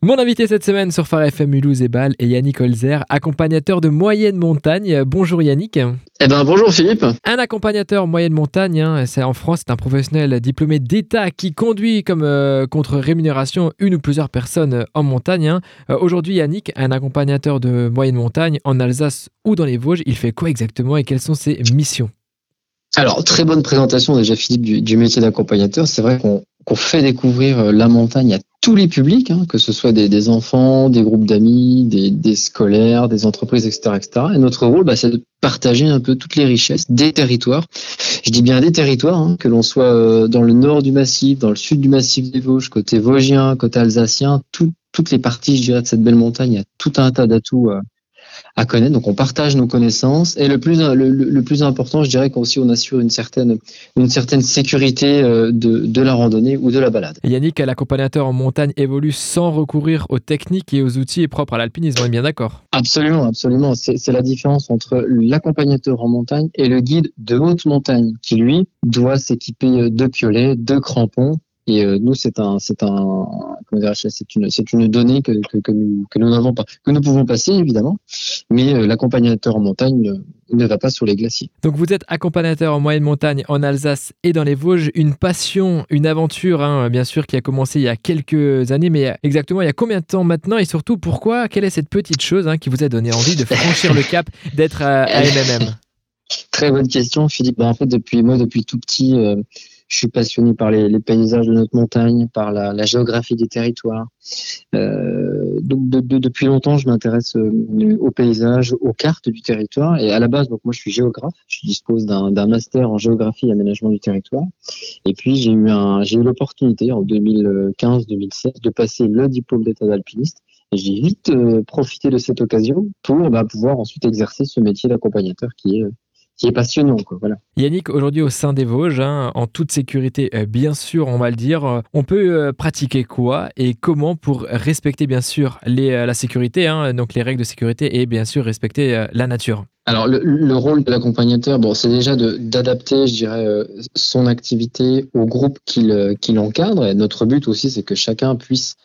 Mon invité cette semaine sur Phare FM Mulhouse et Bâle est Yannick Holzer, accompagnateur de moyenne montagne. Bonjour Yannick. Eh ben bonjour Philippe. Un accompagnateur moyenne montagne, hein, c'est en France, c'est un professionnel diplômé d'État qui conduit comme euh, contre rémunération une ou plusieurs personnes en montagne. Hein. Euh, aujourd'hui Yannick, un accompagnateur de moyenne montagne en Alsace ou dans les Vosges, il fait quoi exactement et quelles sont ses missions? Alors, très bonne présentation déjà Philippe du, métier d'accompagnateur. C'est vrai qu'on fait découvrir euh, la montagne à tous les publics, hein, que ce soit des, enfants, des groupes d'amis, des, scolaires, des entreprises, etc. etc. Et notre rôle, bah, c'est de partager un peu toutes les richesses des territoires. Je dis bien des territoires, hein, que l'on soit euh, dans le nord du massif, dans le sud du massif des Vosges, côté vosgien, côté alsacien, toutes les parties, je dirais, de cette belle montagne, il y a tout un tas d'atouts euh, à connaître. Donc on partage nos connaissances et le plus le, plus important, je dirais qu'aussi on assure une certaine une certaine sécurité euh, de, de la randonnée ou de la balade. Yannick, l'accompagnateur en montagne évolue sans recourir aux techniques et aux outils propres à l'alpinisme? On est bien d'accord Absolument, absolument. C'est la différence entre l'accompagnateur en montagne et le guide de haute montagne qui lui doit s'équiper de piolets, de crampons et euh, nous, c'est un, c'est un, c'est une, c'est une donnée que, que, que nous, que nous n'avons pas, que nous pouvons passer évidemment, mais euh, l'accompagnateur en montagne ne va pas sur les glaciers. Donc vous êtes accompagnateur en moyenne montagne en Alsace et dans les Vosges, une passion, une aventure, hein, bien sûr, qui a commencé il y a quelques années, mais exactement il y a combien de temps maintenant? Et surtout pourquoi? Quelle est cette petite chose hein, qui vous a donné envie de franchir le cap d'être à, à MMM Très bonne question, Philippe. Ben, en fait, depuis moi, depuis tout petit. Euh, je suis passionné par les, les, paysages de notre montagne, par la, la géographie des territoires. Euh, donc de, de, depuis longtemps, je m'intéresse euh, aux paysages, aux cartes du territoire. Et à la base, donc moi, je suis géographe. Je dispose d'un master en géographie et aménagement du territoire. Et puis j'ai eu eu l'opportunité en 2015-2016 de passer le diplôme d'état d'alpiniste. J'ai vite euh, profité de cette occasion pour bah, pouvoir ensuite exercer ce métier d'accompagnateur qui est qui est passionnant. Quoi, voilà. Yannick, aujourd'hui au sein des Vosges, hein, en toute sécurité, euh, bien sûr, on va le dire, euh, on peut euh, pratiquer quoi et comment pour respecter bien sûr les, la sécurité, hein, donc les règles de sécurité et bien sûr respecter la nature alors le, le, rôle de l'accompagnateur, bon, c'est déjà d'adapter, je dirais, son activité au groupe qu'il qui l'encadre. Et notre but aussi, c'est que chacun puisse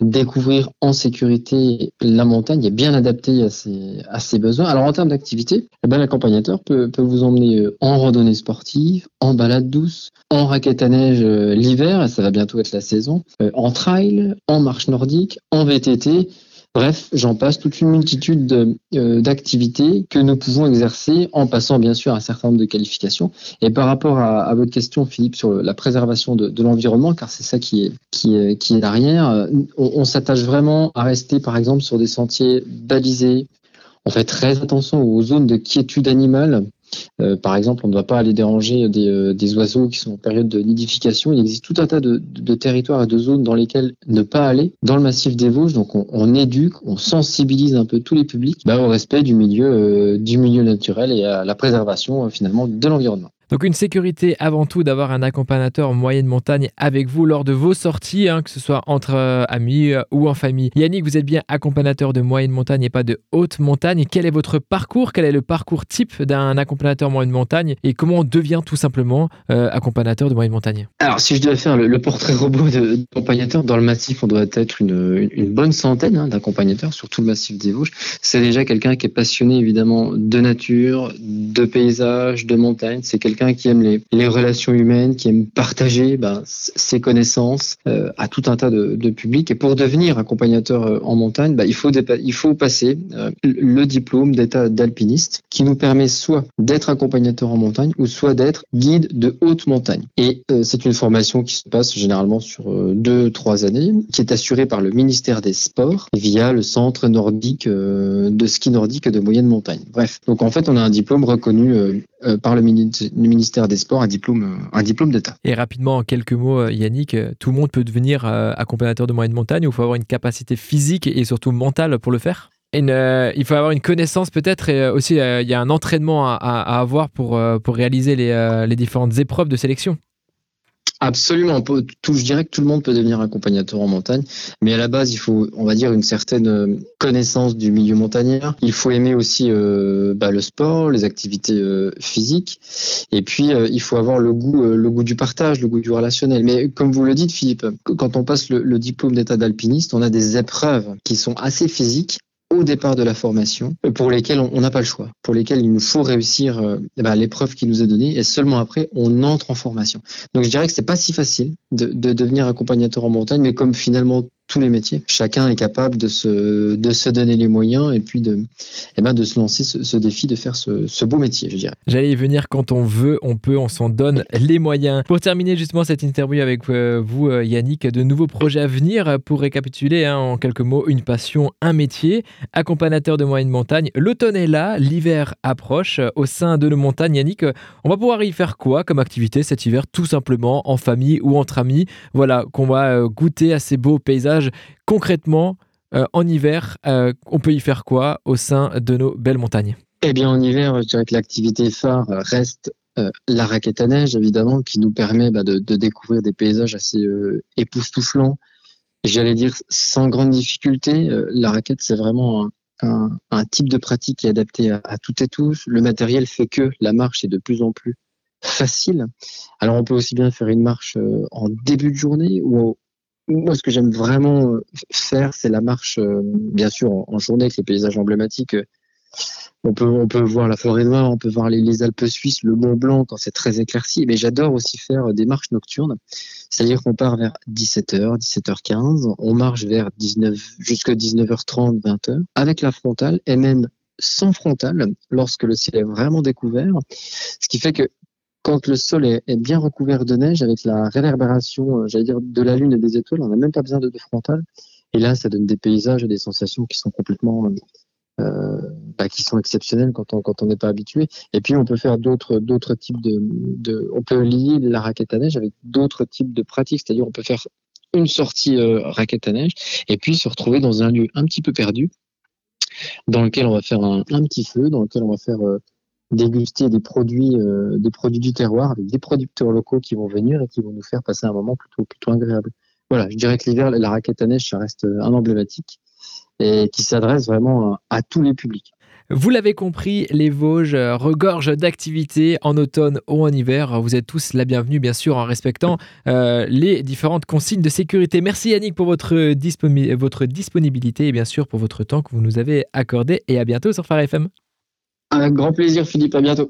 découvrir en sécurité la montagne est bien adapté à ses, besoins. Alors en termes d'activité, eh ben, l'accompagnateur peut, peut vous emmener euh, en randonnée sportive, en balade douce, en raquette à neige euh, l'hiver, ça va bientôt être la saison, euh, en trail, en marche nordique, en VTT. Bref, j'en passe toute une multitude euh, d'activités que nous pouvons exercer en passant bien sûr un certain nombre de qualifications. Et par rapport à, votre question, Philippe, sur la préservation de, l'environnement, car c'est ça qui est, qui derrière, on, on s'attache vraiment à rester par exemple sur des sentiers balisés. On fait très attention aux zones de quiétude animale euh, par exemple, on ne doit pas aller déranger euh, des, oiseaux qui sont en période de nidification. Il existe tout un tas de, territoires et de zones dans lesquelles ne pas aller dans le massif des Vosges. Donc, on, éduque, on sensibilise un peu tous les publics bah, au respect du milieu, euh, du milieu naturel et à la préservation finalement de l'environnement. Donc une sécurité avant tout d'avoir un accompagnateur en moyenne montagne avec vous lors de vos sorties, hein, que ce soit entre euh, amis euh, ou en famille. Yannick, vous êtes bien accompagnateur de moyenne montagne et pas de haute montagne. Quel est votre parcours? Quel est le parcours type d'un accompagnateur moyenne montagne? Et comment on devient tout simplement euh, accompagnateur de moyenne montagne? Alors si je devais faire le, portrait robot d'accompagnateur dans le massif, on doit être une, une bonne centaine hein, d'accompagnateurs sur tout le massif des Vosges. C'est déjà quelqu'un qui est passionné évidemment de nature, de paysage, de montagne. C'est quelqu'un qui aime les, relations humaines, qui aime partager ben, ses connaissances euh, à tout un tas de, publics. Et pour devenir accompagnateur euh, en montagne, ben, il, faut il faut passer euh, le diplôme d'état d'alpiniste qui nous permet soit d'être accompagnateur en montagne ou soit d'être guide de haute montagne. Et c'est une formation qui se passe généralement sur deux, trois années, qui est assurée par le ministère des Sports via le centre nordique de ski nordique de moyenne montagne. Bref, donc en fait on a un diplôme reconnu par le, ministère des Sports un diplôme, euh, un diplôme d'État. Et rapidement, en quelques mots, euh, Yannick, euh, tout le monde peut devenir accompagnateur de moyenne montagne ou il faut avoir une capacité physique et surtout mentale pour le faire? Il faut avoir une connaissance peut-être et aussi il y a un entraînement à, avoir pour, pour réaliser les, les différentes épreuves de sélection. Absolument. Tout, je dirais que tout le monde peut devenir accompagnateur en montagne, mais à la base, il faut, on va dire, une certaine euh, connaissance du milieu montagnard. Il faut aimer aussi euh, bah, le sport, les activités euh, physiques, et puis il faut avoir le goût, le goût du partage, le goût du relationnel. Mais comme vous le dites, Philippe, quand on passe le diplôme d'état d'alpiniste, on a des épreuves qui sont assez physiques au départ de la formation, pour lesquels on n'a pas le choix, pour lesquels il nous faut réussir euh, ben, l'épreuve qui nous est donnée, et seulement après on entre en formation. Donc je dirais que c'est pas si facile de devenir accompagnateur en montagne, mais comme finalement tous les métiers. Chacun est capable de se, de se donner les moyens et puis de, eh ben de se lancer ce, défi de faire ce, beau métier, je dirais. J'allais y venir quand on veut, on peut, on s'en donne les moyens. Pour terminer justement cette interview avec euh, vous, euh, Yannick, de nouveaux projets à venir pour récapituler hein, en quelques mots une passion, un métier, accompagnateur de moyenne montagne. L'automne est là, l'hiver approche. Au sein de nos montagnes, Yannick, on va pouvoir y faire quoi comme activité cet hiver, tout simplement en famille ou entre amis Voilà, qu'on va euh, goûter à ces beaux paysages concrètement, euh, en hiver, euh, on peut y faire quoi au sein de nos belles montagnes? Eh bien, en hiver, je dirais que l'activité phare reste euh, la raquette à neige, évidemment, qui nous permet bah, de, découvrir des paysages assez époustouflants. J'allais dire sans grande difficulté. la raquette, c'est vraiment un, type de pratique qui est adapté à, à toutes et tous. Le matériel fait que la marche est de plus en plus facile. Alors on peut aussi bien faire une marche en début de journée ou moi, ce que j'aime vraiment euh, faire, c'est la marche, euh, bien sûr, en, journée avec les paysages emblématiques. Euh, on peut, on peut voir la forêt noire, on peut voir les, Alpes suisses, le Mont Blanc quand c'est très éclairci. Mais j'adore aussi faire des marches nocturnes. C'est-à-dire qu'on part vers 17h, 17h15, on marche vers 19, jusqu'à 19h30, 20h, avec la frontale et même sans frontale lorsque le ciel est vraiment découvert. Ce qui fait que quand le sol est, bien recouvert de neige, avec la réverbération, euh, j'allais dire, de la lune et des étoiles, on n'a même pas besoin de, de frontal. Et là, ça donne des paysages et des sensations qui sont complètement, euh, bah, qui sont exceptionnelles quand on n'est pas habitué. Et puis, on peut faire d'autres types de, on peut lier la raquette à neige avec d'autres types de pratiques. C'est-à-dire, on peut faire une sortie euh, raquette à neige et puis se retrouver dans un lieu un petit peu perdu, dans lequel on va faire un petit feu, dans lequel on va faire déguster des produits, euh, des produits du terroir avec des producteurs locaux qui vont venir et qui vont nous faire passer un moment plutôt, plutôt agréable. Voilà, je dirais que l'hiver, la raquette à neige, ça reste un emblématique et qui s'adresse vraiment à, tous les publics. Vous l'avez compris, les Vosges regorgent d'activités en automne ou en hiver. Vous êtes tous la bienvenue, bien sûr, en respectant euh, les différentes consignes de sécurité. Merci Yannick pour votre, votre disponibilité et bien sûr pour votre temps que vous nous avez accordé. Et à bientôt sur Phare FM. Avec grand plaisir, Philippe. À bientôt.